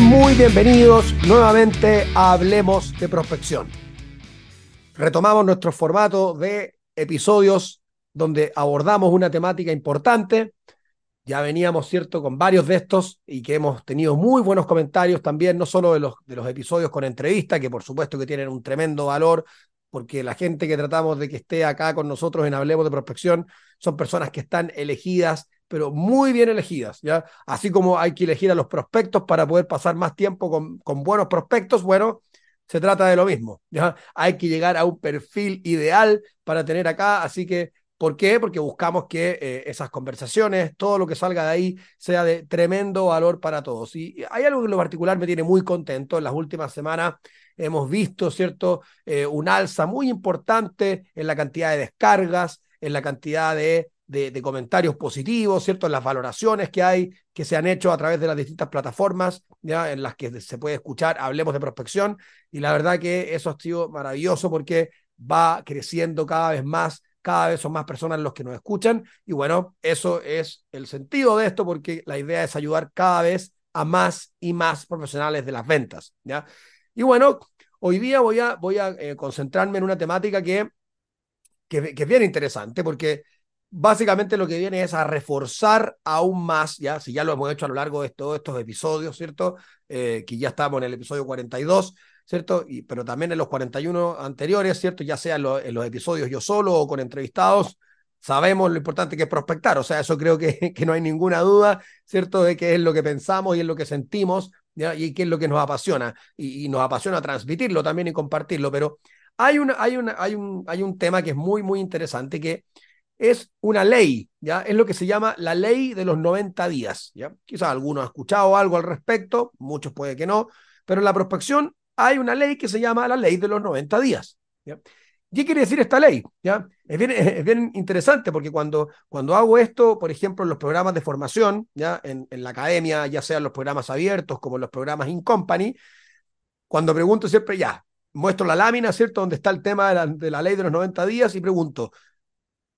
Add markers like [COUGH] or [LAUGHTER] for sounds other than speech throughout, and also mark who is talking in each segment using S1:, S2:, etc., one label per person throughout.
S1: muy bienvenidos nuevamente a Hablemos de Prospección. Retomamos nuestro formato de episodios donde abordamos una temática importante. Ya veníamos, ¿cierto?, con varios de estos y que hemos tenido muy buenos comentarios también, no solo de los, de los episodios con entrevista, que por supuesto que tienen un tremendo valor, porque la gente que tratamos de que esté acá con nosotros en Hablemos de Prospección son personas que están elegidas pero muy bien elegidas, ¿ya? Así como hay que elegir a los prospectos para poder pasar más tiempo con, con buenos prospectos, bueno, se trata de lo mismo, ¿ya? Hay que llegar a un perfil ideal para tener acá, así que, ¿por qué? Porque buscamos que eh, esas conversaciones, todo lo que salga de ahí, sea de tremendo valor para todos. Y hay algo que en lo particular me tiene muy contento. En las últimas semanas hemos visto, ¿cierto?, eh, un alza muy importante en la cantidad de descargas, en la cantidad de de, comentarios positivos, ¿cierto? Las valoraciones que hay, que se han hecho a través de las distintas plataformas, ¿ya? En las que se puede escuchar, hablemos de prospección, y la verdad que eso ha sido maravilloso porque va creciendo cada vez más, cada vez son más personas los que nos escuchan, y bueno, eso es el sentido de esto porque la idea es ayudar cada vez a más y más profesionales de las ventas, ¿ya? Y bueno, hoy día voy a, voy a eh, concentrarme en una temática que, que, que es bien interesante porque básicamente lo que viene es a reforzar aún más, ya, si ya lo hemos hecho a lo largo de todos estos episodios, ¿cierto? Eh, que ya estamos en el episodio 42, ¿cierto? Y, pero también en los 41 anteriores, ¿cierto? Ya sea en, en los episodios yo solo o con entrevistados, sabemos lo importante que es prospectar, o sea, eso creo que, [LAUGHS] que no hay ninguna duda, ¿cierto? De que es lo que pensamos y es lo que sentimos, ¿ya? Y qué es lo que nos apasiona, y, y nos apasiona transmitirlo también y compartirlo, pero hay, una, hay, una, hay, un, hay un tema que es muy, muy interesante que es una ley, ¿ya? Es lo que se llama la ley de los 90 días, ¿ya? Quizás alguno ha escuchado algo al respecto, muchos puede que no, pero en la prospección hay una ley que se llama la ley de los 90 días, ¿ya? ¿Qué quiere decir esta ley? ¿Ya? Es, bien, [LAUGHS] es bien interesante porque cuando, cuando hago esto, por ejemplo, en los programas de formación, ¿ya? En, la academia, ya sean los programas abiertos como los programas in company, cuando pregunto siempre, ya, muestro la lámina, ¿cierto? Donde está el tema de la, de la ley de los 90 días y pregunto,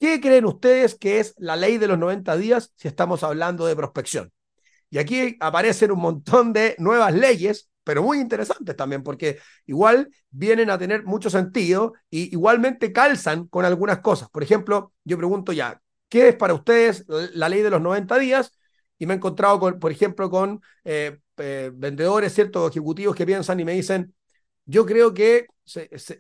S1: ¿Qué creen ustedes que es la ley de los 90 días si estamos hablando de prospección? Y aquí aparecen un montón de nuevas leyes, pero muy interesantes también, porque igual vienen a tener mucho sentido y igualmente calzan con algunas cosas. Por ejemplo, yo pregunto ya, ¿qué es para ustedes la ley de los 90 días? Y me he encontrado, con, por ejemplo, con eh, eh, vendedores, ciertos ejecutivos que piensan y me dicen, yo creo que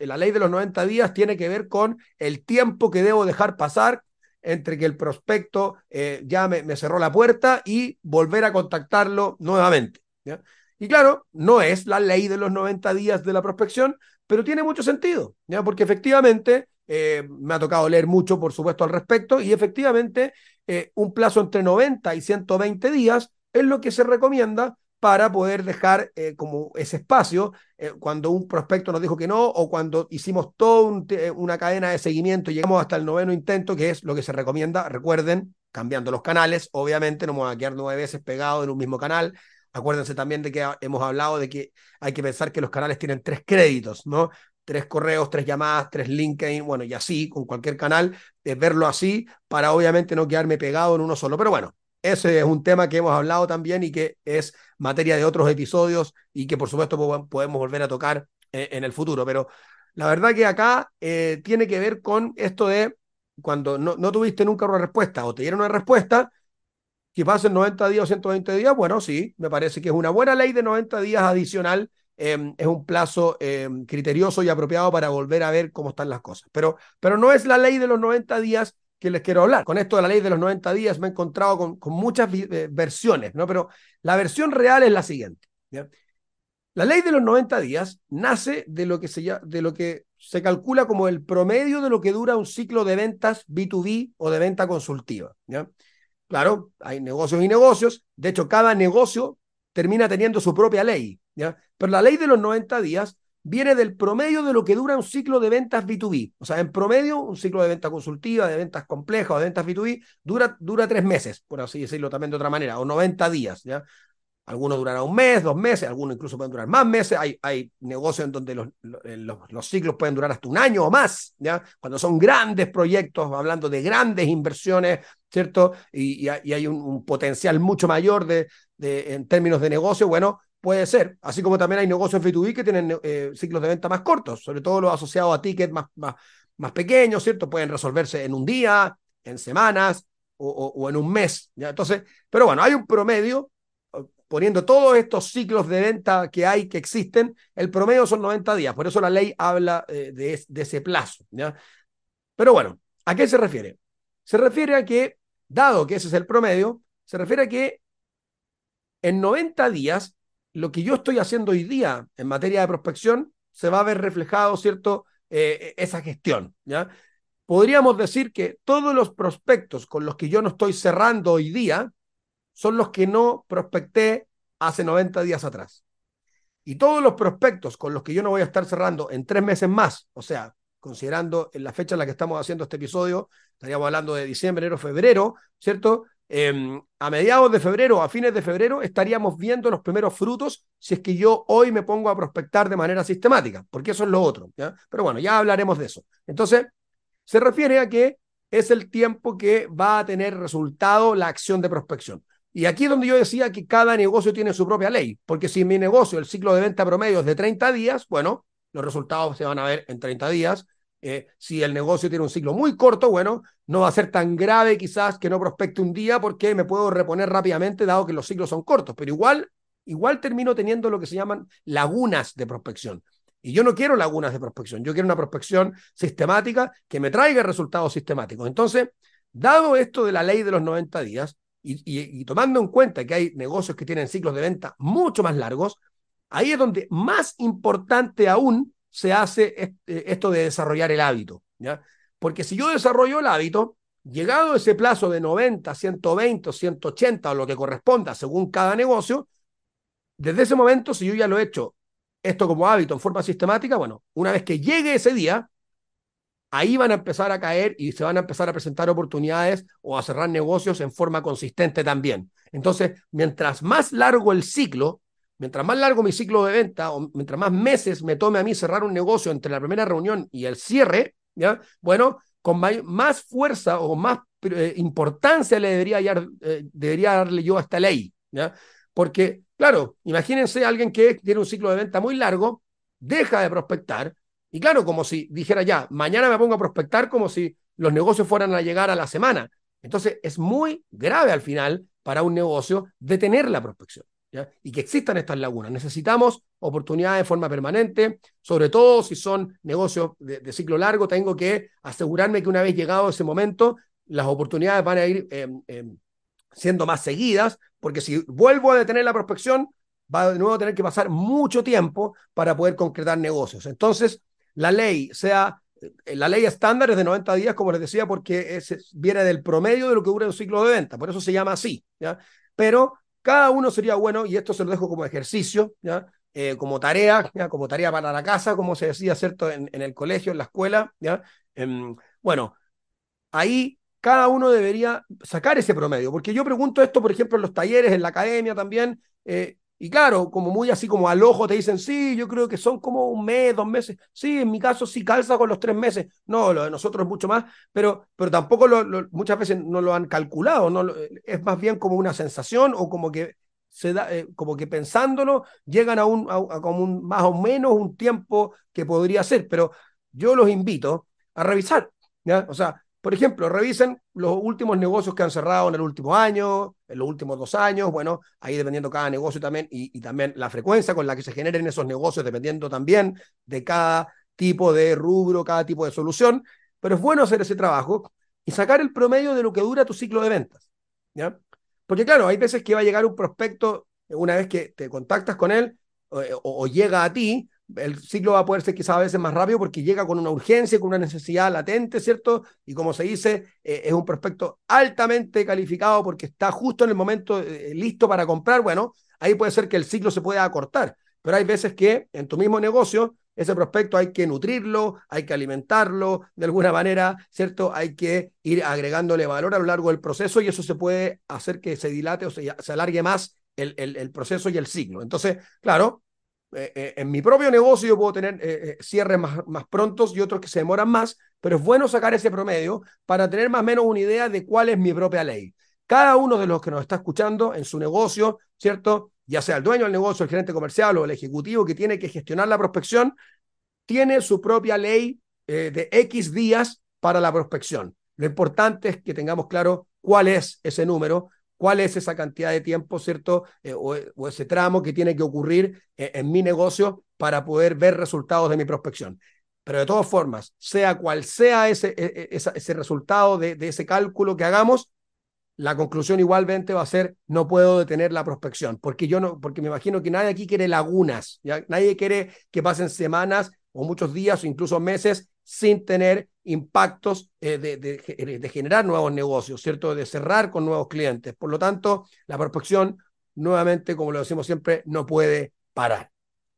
S1: la ley de los 90 días tiene que ver con el tiempo que debo dejar pasar entre que el prospecto eh, ya me, cerró la puerta y volver a contactarlo nuevamente. Y claro, no es la ley de los 90 días de la prospección, pero tiene mucho sentido, porque efectivamente eh, me ha tocado leer mucho, por supuesto, al respecto, y efectivamente eh, un plazo entre 90 y 120 días es lo que se recomienda para poder dejar eh, como ese espacio eh, cuando un prospecto nos dijo que no o cuando hicimos toda una cadena de seguimiento y llegamos hasta el noveno intento, que es lo que se recomienda. Recuerden, cambiando los canales, obviamente no vamos a quedar nueve veces pegados en un mismo canal. Acuérdense también de que hemos hablado de que hay que pensar que los canales tienen tres créditos, ¿no? Tres correos, tres llamadas, tres LinkedIn, bueno, y así, con cualquier canal, de verlo así, para obviamente no quedarme pegado en uno solo. Pero bueno, ese es un tema que hemos hablado también y que es materia de otros episodios y que por supuesto podemos volver a tocar eh, en el futuro. Pero la verdad que acá eh, tiene que ver con esto de cuando no, no, tuviste nunca una respuesta o te dieron una respuesta, que pasen 90 días o 120 días, bueno, sí, me parece que es una buena ley de 90 días adicional. Eh, es un plazo criterioso y apropiado para volver a ver cómo están las cosas. Pero, pero no es la ley de los 90 días que les quiero hablar. Con esto de la ley de los 90 días me he encontrado con, muchas eh, versiones, ¿no? Pero la versión real es la siguiente. La ley de los 90 días nace de lo, que se, de lo que se calcula como el promedio de lo que dura un ciclo de ventas B2B o de venta consultiva. ¿ya? Claro, hay negocios y negocios. De hecho, cada negocio termina teniendo su propia ley. ¿ya? Pero la ley de los 90 días viene del promedio de lo que dura un ciclo de ventas B2B. O sea, en promedio, un ciclo de venta consultiva, de ventas complejas o de ventas B2B, dura, dura tres meses, por así decirlo también de otra manera, o 90 días, ¿ya? Algunos durarán un mes, dos meses, algunos incluso pueden durar más meses. Hay, hay negocios en donde los, los, los, ciclos pueden durar hasta un año o más, ¿ya? Cuando son grandes proyectos, hablando de grandes inversiones, ¿cierto? Y, y, hay un, un, potencial mucho mayor de, de, en términos de negocio, bueno, puede ser, así como también hay negocios B2B que tienen eh, ciclos de venta más cortos, sobre todo los asociados a tickets más, más, más pequeños, ¿cierto? Pueden resolverse en un día, en semanas o, en un mes. Entonces, pero bueno, hay un promedio, poniendo todos estos ciclos de venta que hay, que existen, el promedio son 90 días, por eso la ley habla eh, de, de ese plazo, ¿ya? Pero bueno, ¿a qué se refiere? Se refiere a que, dado que ese es el promedio, se refiere a que en 90 días lo que yo estoy haciendo hoy día en materia de prospección se va a ver reflejado, ¿cierto? Eh, esa gestión, ¿ya? Podríamos decir que todos los prospectos con los que yo no estoy cerrando hoy día son los que no prospecté hace 90 días atrás. Y todos los prospectos con los que yo no voy a estar cerrando en tres meses más, o sea, considerando en la fecha en la que estamos haciendo este episodio, estaríamos hablando de diciembre, enero, febrero, ¿cierto? Em, a mediados de febrero, a fines de febrero, estaríamos viendo los primeros frutos si es que yo hoy me pongo a prospectar de manera sistemática, porque eso es lo otro. Pero bueno, ya hablaremos de eso. Entonces, se refiere a que es el tiempo que va a tener resultado la acción de prospección. Y aquí es donde yo decía que cada negocio tiene su propia ley, porque si mi negocio, el ciclo de venta promedio es de 30 días, bueno, los resultados se van a ver en 30 días. Eh, si el negocio tiene un ciclo muy corto, bueno, no va a ser tan grave quizás que no prospecte un día porque me puedo reponer rápidamente dado que los ciclos son cortos, pero igual, igual termino teniendo lo que se llaman lagunas de prospección. Y yo no quiero lagunas de prospección, yo quiero una prospección sistemática que me traiga resultados sistemáticos. Entonces, dado esto de la ley de los 90 días y, y tomando en cuenta que hay negocios que tienen ciclos de venta mucho más largos, ahí es donde más importante aún se hace eh, esto de desarrollar el hábito, ¿ya? Porque si yo desarrollo el hábito, llegado ese plazo de 90, 120, 180 o lo que corresponda según cada negocio, desde ese momento, si yo ya lo he hecho esto como hábito en forma sistemática, bueno, una vez que llegue ese día, ahí van a empezar a caer y se van a empezar a presentar oportunidades o a cerrar negocios en forma consistente también. Entonces, mientras más largo el ciclo, mientras más largo mi ciclo de venta o mientras más meses me tome a mí cerrar un negocio entre la primera reunión y el cierre. Bueno, con más fuerza o más eh, importancia le debería, eh, debería darle yo a esta ley, ¿ya? Porque, claro, imagínense alguien que tiene un ciclo de venta muy largo, deja de prospectar, y claro, como si dijera ya, mañana me pongo a prospectar como si los negocios fueran a llegar a la semana. Entonces, es muy grave al final para un negocio detener la prospección y que existan estas lagunas. Necesitamos oportunidades de forma permanente, sobre todo si son negocios de, ciclo largo, tengo que asegurarme que una vez llegado ese momento, las oportunidades van a ir em, em, siendo más seguidas, porque si vuelvo a detener la prospección, va de nuevo a tener que pasar mucho tiempo para poder concretar negocios. Entonces, la ley, sea eh, la ley estándar es de 90 días, como les decía, porque viene del promedio de lo que dura un ciclo de venta, por eso se llama así. Pero cada uno sería bueno, y esto se lo dejo como ejercicio, ¿ya? Eh, como tarea, como tarea para la casa, como se decía, ¿cierto? En, el colegio, en la escuela, ¿ya? Em, bueno, ahí cada uno debería sacar ese promedio, porque yo pregunto esto, por ejemplo, en los talleres, en la academia también, eh, y claro, como muy así como al ojo te dicen, sí, yo creo que son como un mes, dos meses. Sí, en mi caso sí calza con los tres meses. No, lo de nosotros es mucho más, pero, pero tampoco lo, muchas veces no lo han calculado. No es más bien como una sensación o como que se da, eh, como que pensándolo, llegan a un, a, como un más o menos un tiempo que podría ser. Pero yo los invito a revisar, ¿ya? O sea, por ejemplo, revisen los últimos negocios que han cerrado en el último año, en los últimos dos años, bueno, ahí dependiendo cada negocio también y, también la frecuencia con la que se generen esos negocios, dependiendo también de cada tipo de rubro, cada tipo de solución, pero es bueno hacer ese trabajo y sacar el promedio de lo que dura tu ciclo de ventas. Porque claro, hay veces que va a llegar un prospecto una vez que te contactas con él o llega a ti, el ciclo va a poder ser quizás a veces más rápido porque llega con una urgencia, con una necesidad latente, ¿cierto? Y como se dice, eh, es un prospecto altamente calificado porque está justo en el momento eh, listo para comprar. Bueno, ahí puede ser que el ciclo se pueda acortar, pero hay veces que en tu mismo negocio ese prospecto hay que nutrirlo, hay que alimentarlo de alguna manera, ¿cierto? Hay que ir agregándole valor a lo largo del proceso y eso se puede hacer que se dilate o se, alargue más el, el proceso y el ciclo. Entonces, claro, eh, eh, en mi propio negocio yo puedo tener eh, cierres más, más prontos y otros que se demoran más, pero es bueno sacar ese promedio para tener más o menos una idea de cuál es mi propia ley. Cada uno de los que nos está escuchando en su negocio, ¿cierto? ya sea el dueño del negocio, el gerente comercial o el ejecutivo que tiene que gestionar la prospección, tiene su propia ley de X días para la prospección. Lo importante es que tengamos claro cuál es ese número, cuál es esa cantidad de tiempo, ¿cierto? Eh, o, ese tramo que tiene que ocurrir eh, en mi negocio para poder ver resultados de mi prospección. Pero de todas formas, sea cual sea ese, e, e, ese, resultado de, de, ese cálculo que hagamos, la conclusión igualmente va a ser no puedo detener la prospección, porque yo no, porque me imagino que nadie aquí quiere lagunas, ¿ya? nadie quiere que pasen semanas o muchos días o incluso meses sin tener impactos eh, de, generar nuevos negocios, ¿cierto? De cerrar con nuevos clientes. Por lo tanto, la prospección, nuevamente, como lo decimos siempre, no puede parar.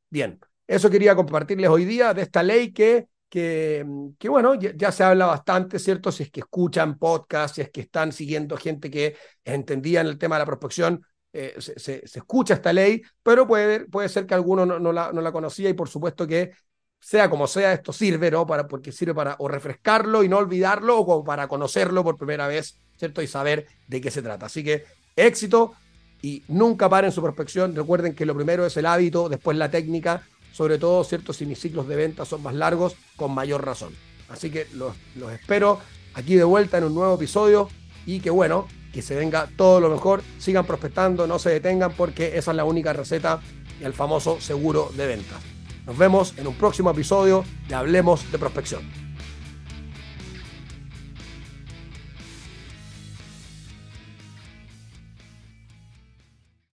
S1: Bien, eso quería compartirles hoy día de esta ley que, que, bueno, ya, se habla bastante, ¿cierto? Si es que escuchan podcasts, si es que están siguiendo gente que entendía en el tema de la prospección, eh, se, se, escucha esta ley, pero puede, puede ser que alguno no, no, la, no la conocía y por supuesto que sea como sea, esto sirve, ¿no? Para, porque sirve para o refrescarlo y no olvidarlo o para conocerlo por primera vez, ¿cierto? Y saber de qué se trata. Así que éxito y nunca paren su prospección. Recuerden que lo primero es el hábito, después la técnica, sobre todo, ¿cierto? Si mis ciclos de venta son más largos, con mayor razón. Así que los, los espero aquí de vuelta en un nuevo episodio y que bueno, que se venga todo lo mejor. Sigan prospectando, no se detengan porque esa es la única receta y el famoso seguro de ventas. Nos vemos en un próximo episodio de Hablemos de Prospección.